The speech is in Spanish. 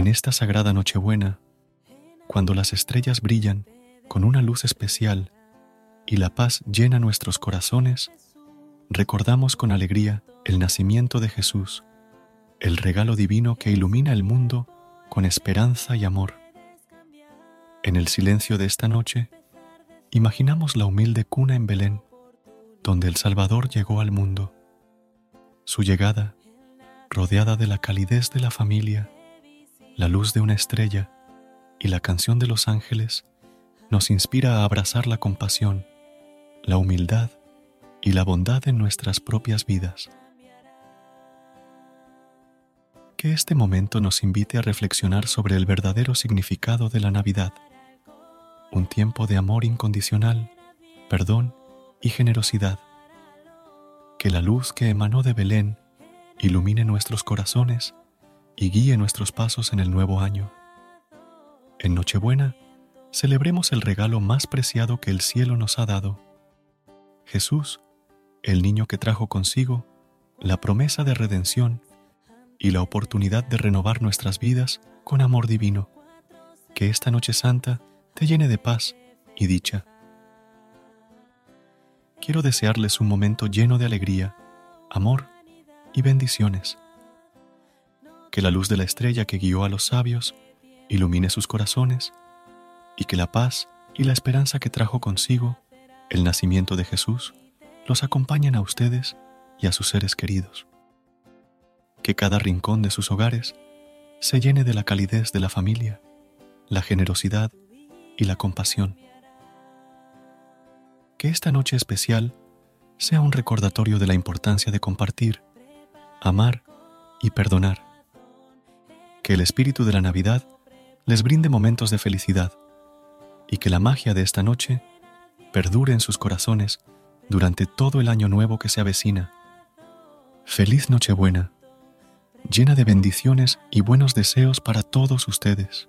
En esta sagrada Nochebuena, cuando las estrellas brillan con una luz especial y la paz llena nuestros corazones, recordamos con alegría el nacimiento de Jesús, el regalo divino que ilumina el mundo con esperanza y amor. En el silencio de esta noche, imaginamos la humilde cuna en Belén, donde el Salvador llegó al mundo. Su llegada, rodeada de la calidez de la familia, la luz de una estrella y la canción de los ángeles nos inspira a abrazar la compasión, la humildad y la bondad en nuestras propias vidas. Que este momento nos invite a reflexionar sobre el verdadero significado de la Navidad, un tiempo de amor incondicional, perdón y generosidad. Que la luz que emanó de Belén ilumine nuestros corazones y guíe nuestros pasos en el nuevo año. En Nochebuena, celebremos el regalo más preciado que el cielo nos ha dado. Jesús, el niño que trajo consigo la promesa de redención y la oportunidad de renovar nuestras vidas con amor divino. Que esta noche santa te llene de paz y dicha. Quiero desearles un momento lleno de alegría, amor y bendiciones que la luz de la estrella que guió a los sabios ilumine sus corazones y que la paz y la esperanza que trajo consigo el nacimiento de Jesús los acompañen a ustedes y a sus seres queridos. Que cada rincón de sus hogares se llene de la calidez de la familia, la generosidad y la compasión. Que esta noche especial sea un recordatorio de la importancia de compartir, amar y perdonar que el espíritu de la Navidad les brinde momentos de felicidad y que la magia de esta noche perdure en sus corazones durante todo el año nuevo que se avecina. Feliz Nochebuena, llena de bendiciones y buenos deseos para todos ustedes.